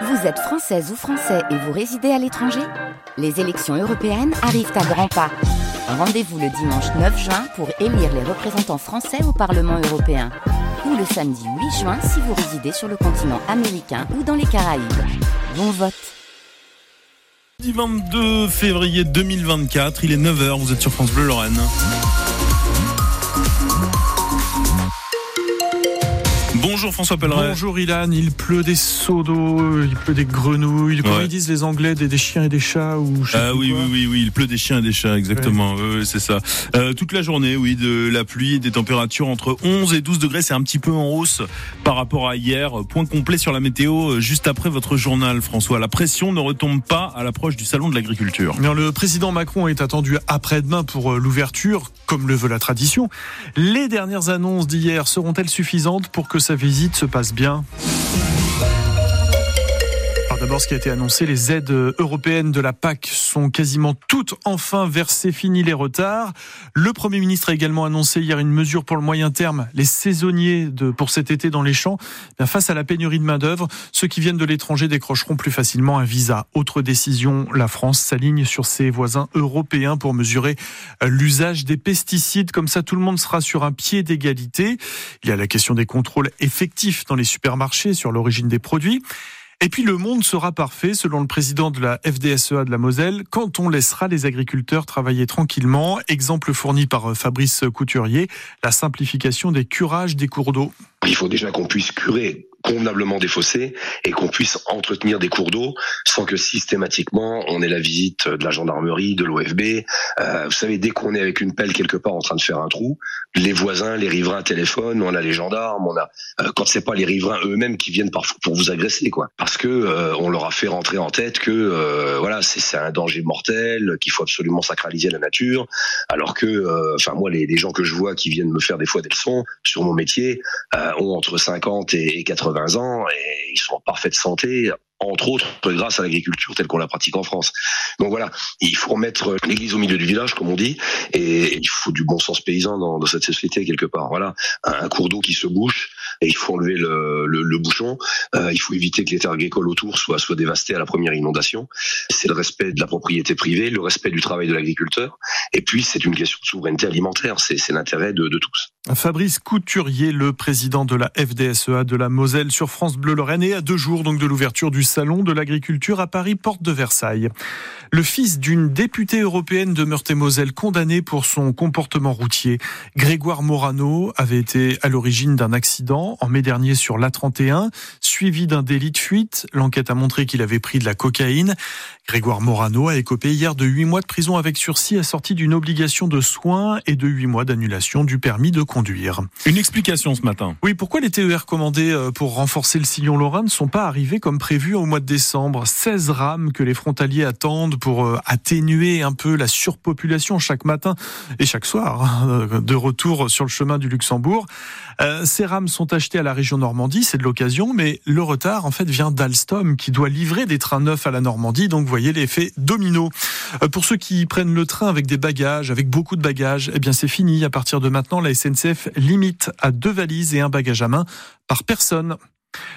Vous êtes française ou français et vous résidez à l'étranger Les élections européennes arrivent à grands pas. Rendez-vous le dimanche 9 juin pour élire les représentants français au Parlement européen. Ou le samedi 8 juin si vous résidez sur le continent américain ou dans les Caraïbes. Bon vote 22 février 2024, il est 9h, vous êtes sur France Bleu Lorraine. Bonjour François Pelleret. Bonjour Ilan, il pleut des seaux d'eau, il pleut des grenouilles, comment Ouais. ils disent les Anglais, des, des chiens et des chats ou je sais Ah oui, quoi. oui, oui, oui, il pleut des chiens et des chats, exactement. Oui, c'est ça. Euh, toute la journée, oui, de la pluie, des températures entre 11 et 12 degrés, c'est un petit peu en hausse par rapport à hier. Point complet sur la météo, euh, juste après votre journal, François. La pression ne retombe pas à l'approche du salon de l'agriculture. Le président Macron est attendu après-demain pour euh, l'ouverture, comme le veut la tradition. Les dernières annonces d'hier seront-elles suffisantes pour que sa visite se passe bien Alors D'abord, ce qui a été annoncé, les aides européennes de la PAC sont quasiment toutes enfin versées, fini les retards. Le Premier ministre a également annoncé hier une mesure pour le moyen terme, les saisonniers pour cet été dans les champs. Eh face à la pénurie de main-d'œuvre, ceux qui viennent de l'étranger décrocheront plus facilement un visa. Autre décision, la France s'aligne sur ses voisins européens pour mesurer l'usage des pesticides. Comme ça, tout le monde sera sur un pied d'égalité. Il y a la question des contrôles effectifs dans les supermarchés sur l'origine des produits. Et puis le monde sera parfait, selon le président de la FDSEA de la Moselle, quand on laissera les agriculteurs travailler tranquillement. Exemple fourni par euh, Fabrice Couturier, la simplification des curages des cours d'eau. Il faut déjà qu'on puisse curer convenablement des fossés et qu'on puisse entretenir des cours d'eau sans que systématiquement on ait la visite de la gendarmerie, de l'OFB. Euh, vous savez, dès qu'on est avec une pelle quelque part en train de faire un trou, les voisins, les riverains téléphonent, on a les gendarmes, on a euh, quand c'est pas les riverains eux-mêmes qui viennent parfois pour vous agresser, quoi, parce que euh, on leur a fait rentrer en tête que euh, voilà c'est un danger mortel, qu'il faut absolument sacraliser la nature, alors que, euh, enfin moi les, les gens que je vois qui viennent me faire des fois des leçons sur mon métier euh, ont entre 50 et et 80 ans et ils sont en parfaite santé entre autres grâce à l'agriculture telle qu'on la pratique en France. Donc voilà, il faut remettre l'église au milieu du village, comme on dit, et il faut du bon sens paysan dans, cette société quelque part. Voilà, un, cours d'eau qui se bouche, il faut enlever le, bouchon. Euh, il faut éviter que les terres agricoles autour soient, dévastées à la première inondation. C'est le respect de la propriété privée, le respect du travail de l'agriculteur, et puis c'est une question de souveraineté alimentaire. C'est l'intérêt de tous. Fabrice Couturier, le président de la FDSEA de la Moselle sur France Bleu Lorraine et à deux jours donc de l'ouverture du salon de l'agriculture à Paris, porte de Versailles. Le fils d'une députée européenne de Meurthe-et-Moselle condamné pour son comportement routier, Grégoire Morano, avait été à l'origine d'un accident en mai dernier sur l'A31, suivi d'un délit de fuite. L'enquête a montré qu'il avait pris de la cocaïne. Grégoire Morano a écopé hier de huit mois de prison avec sursis assorti d'une obligation de soins et de huit mois d'annulation du permis de conduire. Une explication ce matin. Oui, pourquoi les TER commandés euh, pour renforcer le sillon lorrain ne sont pas arrivés comme prévu au mois de décembre? 16 rames que les frontaliers attendent pour euh, atténuer un peu la surpopulation chaque matin et chaque soir hein, de retour sur le chemin du Luxembourg. Euh, Ces rames sont achetées à la région Normandie, c'est de l'occasion, mais le retard en fait vient d'Alstom qui doit livrer des trains neufs à la Normandie, donc vous voyez l'effet domino. Euh, Pour ceux qui prennent le train avec des bagages, avec beaucoup de bagages, eh bien c'est fini. À partir de maintenant, la SNCF limite à deux valises et un bagage à main par personne.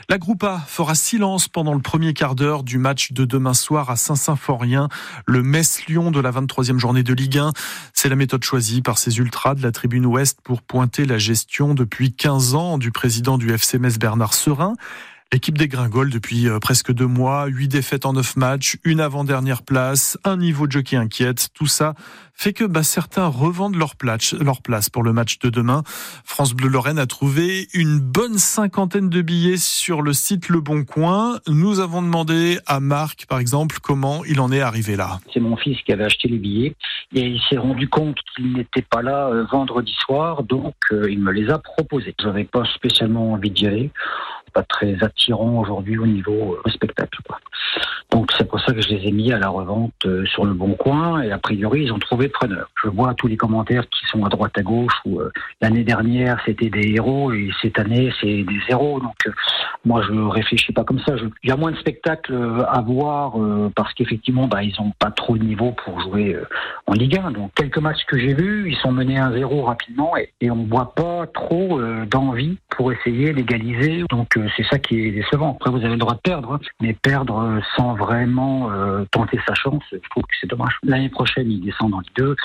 La Groupa fera silence pendant le premier quart d'heure du match de demain soir à Saint-Symphorien, le Metz-Lyon de la 23e journée de Ligue 1. C'est la méthode choisie par ces ultras de la tribune ouest pour pointer la gestion depuis 15 ans du président du FC Metz Bernard Serin. L'équipe dégringole depuis euh, presque deux mois, huit défaites en neuf matchs, une avant-dernière place, un niveau de jeu qui inquiète. Tout ça fait que bah, certains revendent leur place, leur place pour le match de demain. France Bleu Lorraine a trouvé une bonne cinquantaine de billets sur le site Le Bon Coin. Nous avons demandé à Marc, par exemple, comment il en est arrivé là. C'est mon fils qui avait acheté les billets et il s'est rendu compte qu'il n'était pas là euh, vendredi soir, donc euh, il me les a proposés. Je n'avais pas spécialement envie d'y aller, pas très attirant aujourd'hui au niveau euh, spectacle. Donc c'est pour ça que je les ai mis à la revente euh, sur le bon coin et a priori ils ont trouvé preneur. Je vois tous les commentaires qui sont à droite à gauche où euh, l'année dernière c'était des héros et cette année c'est des zéros. Donc euh, moi je réfléchis pas comme ça. Il y a moins de spectacles à voir parce qu'effectivement bah, ils ont pas trop de niveau pour jouer en Ligue 1. Donc quelques matchs que j'ai vus, ils sont menés à zéro rapidement et, et on voit pas trop d'envie pour essayer d'égaliser. Donc c'est ça qui est décevant. Après vous avez le droit de perdre, hein, mais perdre sans vraiment euh, tenter sa chance, je trouve que c'est dommage. L'année prochaine, il descend dans les deux.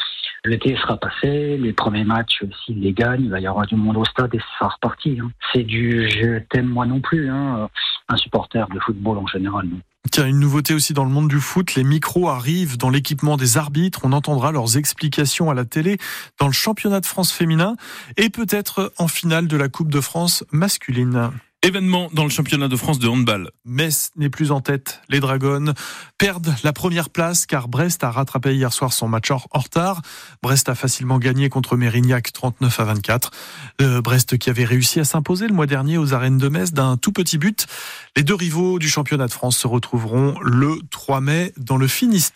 L'été sera passé, les premiers matchs, s'il les gagne, il va y avoir du monde au stade et ça sera reparti. Hein. C'est du je t'aime moi non plus, hein, un supporter de football en général. Tiens, une nouveauté aussi dans le monde du foot, les micros arrivent dans l'équipement des arbitres, on entendra leurs explications à la télé dans le championnat de France féminin et peut-être en finale de la Coupe de France masculine. Événement dans le championnat de France de handball. Metz n'est plus en tête. Les Dragons perdent la première place car Brest a rattrapé hier soir son match en retard. Brest a facilement gagné contre Mérignac 39 à 24. Euh, Brest qui avait réussi à s'imposer le mois dernier aux arènes de Metz d'un tout petit but. Les deux rivaux du championnat de France se retrouveront le 3 mai dans le Finistère.